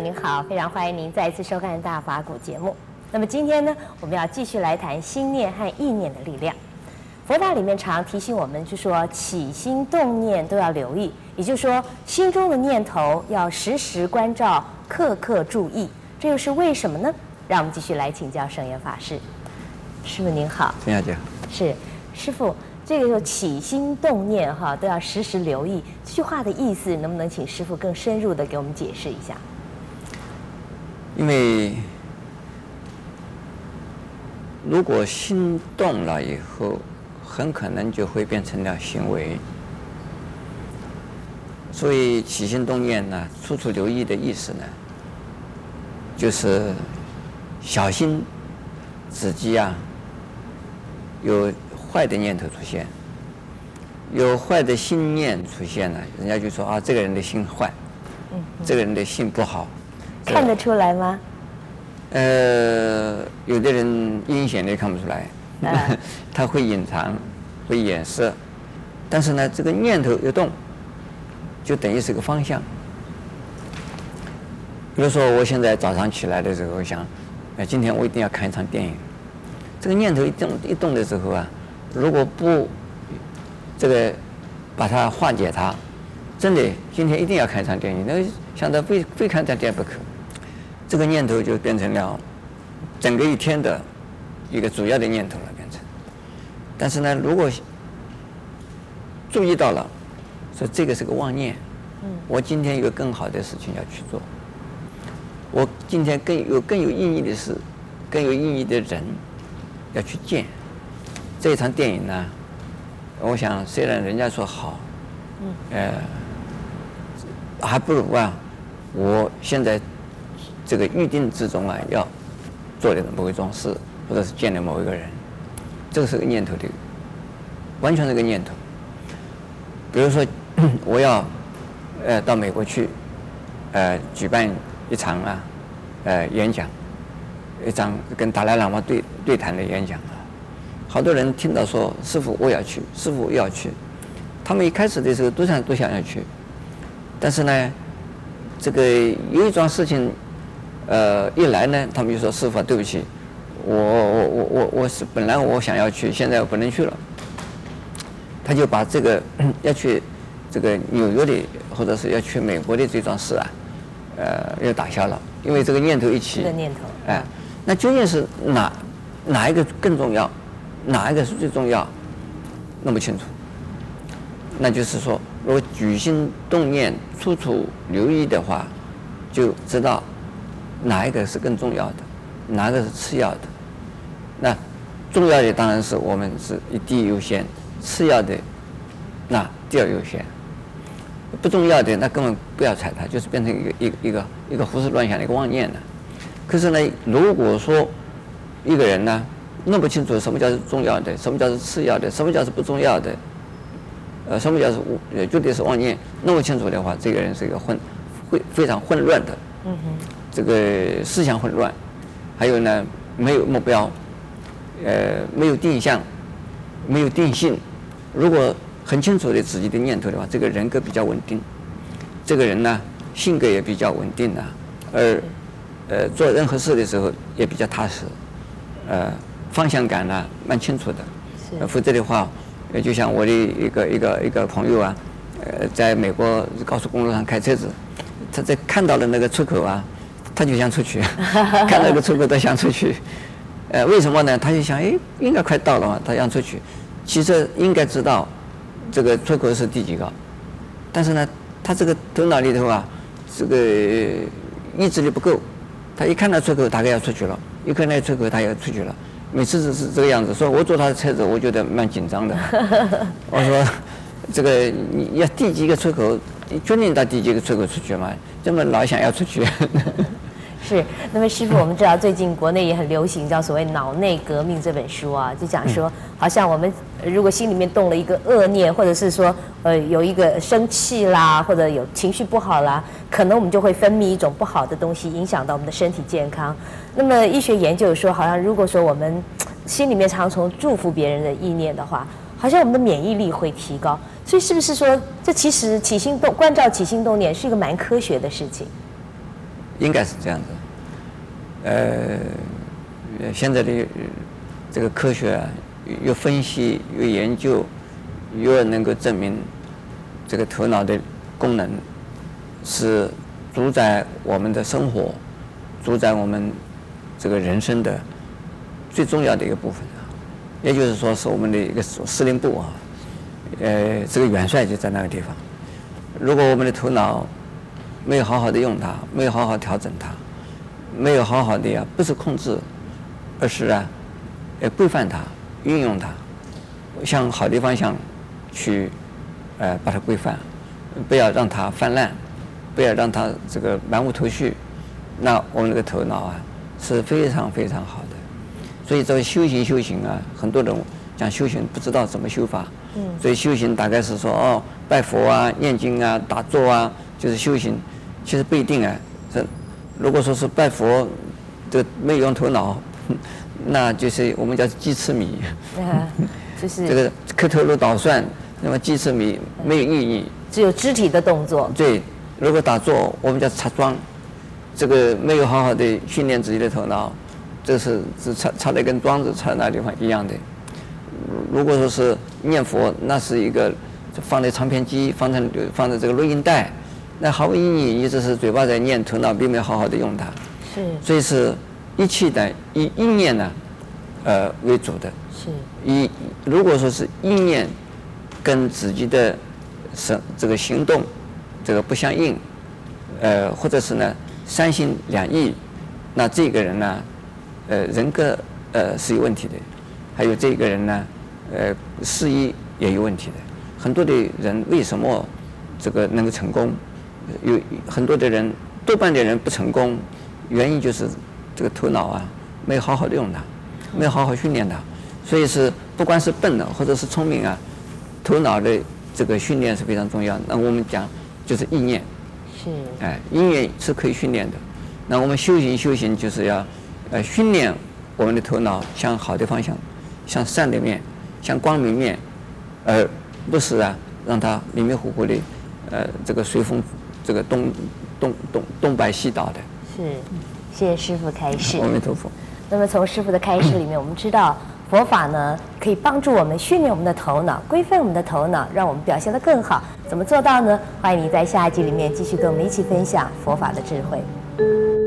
您好，非常欢迎您再一次收看《大法古》节目。那么今天呢，我们要继续来谈心念和意念的力量。佛法里面常提醒我们，就说起心动念都要留意，也就是说，心中的念头要时时关照，刻刻注意。这又是为什么呢？让我们继续来请教圣严法师。师傅您好，陈小姐。是，师傅，这个就起心动念哈都要时时留意。这句话的意思，能不能请师傅更深入的给我们解释一下？因为如果心动了以后，很可能就会变成了行为。所以起心动念呢，处处留意的意思呢，就是小心自己啊，有坏的念头出现，有坏的心念出现了，人家就说啊，这个人的心坏，嗯，这个人的心不好，看得出来吗？呃，有的人阴险的看不出来，啊、他会隐藏，会掩饰，但是呢，这个念头一动，就等于是个方向。比如说，我现在早上起来的时候，我想，哎，今天我一定要看一场电影。这个念头一动一动的时候啊，如果不这个把它化解它，真的今天一定要看一场电影，那想到非非看这电影不可，这个念头就变成了整个一天的一个主要的念头了，变成。但是呢，如果注意到了，说这个是个妄念，我今天有更好的事情要去做，我今天更有更有意义的事，更有意义的人。要去见这一场电影呢，我想虽然人家说好，呃，还不如啊，我现在这个预定之中啊，要做的某一桩事，或者是见了某一个人，这个是个念头的，完全是个念头。比如说，我要呃到美国去，呃举办一场啊，呃演讲。一场跟达赖喇嘛对对谈的演讲啊，好多人听到说师傅我要去，师傅要去，他们一开始的时候都想都想要去，但是呢，这个有一桩事情，呃，一来呢，他们就说师傅对不起，我我我我我是本来我想要去，现在我不能去了，他就把这个 要去这个纽约的或者是要去美国的这桩事啊，呃，又打消了，因为这个念头一起，这个念头，哎。那究竟是哪哪一个更重要，哪一个是最重要？弄不清楚。那就是说，如果举心动念处处留意的话，就知道哪一个是更重要的，哪个是次要的。那重要的当然是我们是以第一优先，次要的那第二优先。不重要的那根本不要睬它，就是变成一个一个一个一个胡思乱想的一个妄念了。可是呢，如果说一个人呢弄不清楚什么叫是重要的，什么叫是次要的，什么叫是不重要的，呃，什么叫是呃绝对是妄念，弄不清楚的话，这个人是一个混，会非常混乱的。嗯哼。这个思想混乱，还有呢，没有目标，呃，没有定向，没有定性。如果很清楚的自己的念头的话，这个人格比较稳定，这个人呢性格也比较稳定的，而。呃，做任何事的时候也比较踏实，呃，方向感呢蛮清楚的。是。否则的话，呃，就像我的一个一个一个朋友啊，呃，在美国高速公路上开车子，他在看到了那个出口啊，他就想出去，看到一个出口他想出去。呃，为什么呢？他就想，哎，应该快到了嘛，他想出去。其实应该知道这个出口是第几个，但是呢，他这个头脑里头啊，这个意志力不够。他一看到出口，大概要出去了；一看到出口，他要出去了。每次是是这个样子，所以我坐他的车子，我觉得蛮紧张的。我说：“这个你要第几个出口？你决定到第几个出口出去嘛？这么老想要出去。”是，那么师傅，我们知道最近国内也很流行叫所谓“脑内革命”这本书啊，就讲说，好像我们如果心里面动了一个恶念，或者是说呃有一个生气啦，或者有情绪不好啦，可能我们就会分泌一种不好的东西，影响到我们的身体健康。那么医学研究说，好像如果说我们 心里面常从祝福别人的意念的话，好像我们的免疫力会提高。所以是不是说，这其实起心动关照起心动念是一个蛮科学的事情？应该是这样子。呃，现在的这个科学啊，越分析越研究，越能够证明这个头脑的功能是主宰我们的生活，主宰我们这个人生的最重要的一个部分。也就是说，是我们的一个司令部啊。呃，这个元帅就在那个地方。如果我们的头脑没有好好的用它，没有好好调整它。没有好好的呀，不是控制，而是啊，呃，规范它，运用它，向好的方向去，呃，把它规范，不要让它泛滥，不要让它这个满无头绪，那我们这个头脑啊是非常非常好的。所以这个修行修行啊，很多人讲修行不知道怎么修法，嗯，所以修行大概是说哦，拜佛啊、念经啊、打坐啊，就是修行，其实不一定啊，这。如果说是拜佛，这没有用头脑，那就是我们叫鸡吃米。啊，就是 这个磕头如捣蒜，那么鸡吃米没有意义。只有肢体的动作。对，如果打坐，我们叫插桩，这个没有好好的训练自己的头脑，这是只插插的跟桩子插在那地方一样的。如果说是念佛，那是一个放在唱片机，放在放在这个录音带。那毫无意义，一直是嘴巴在念，头脑并没有好好的用它。是。所以是一气的以意念呢，呃为主的。是。以如果说是意念跟自己的生这个行动这个不相应，呃或者是呢三心两意，那这个人呢，呃人格呃是有问题的，还有这个人呢，呃事业也有问题的。很多的人为什么这个能够成功？有很多的人，多半的人不成功，原因就是这个头脑啊，没有好好的用它，没有好好训练它，所以是不管是笨的或者是聪明啊，头脑的这个训练是非常重要。那我们讲就是意念，是，哎，意念是可以训练的。那我们修行修行就是要呃训练我们的头脑向好的方向，向善的面，向光明面，而不是啊让它迷迷糊糊的，呃这个随风。这个东东东东摆西倒的，是，谢谢师傅开示。阿弥陀佛。那么从师傅的开示里面，我们知道佛法呢可以帮助我们训练我们的头脑，规范我们的头脑，让我们表现得更好。怎么做到呢？欢迎你在下一集里面继续跟我们一起分享佛法的智慧。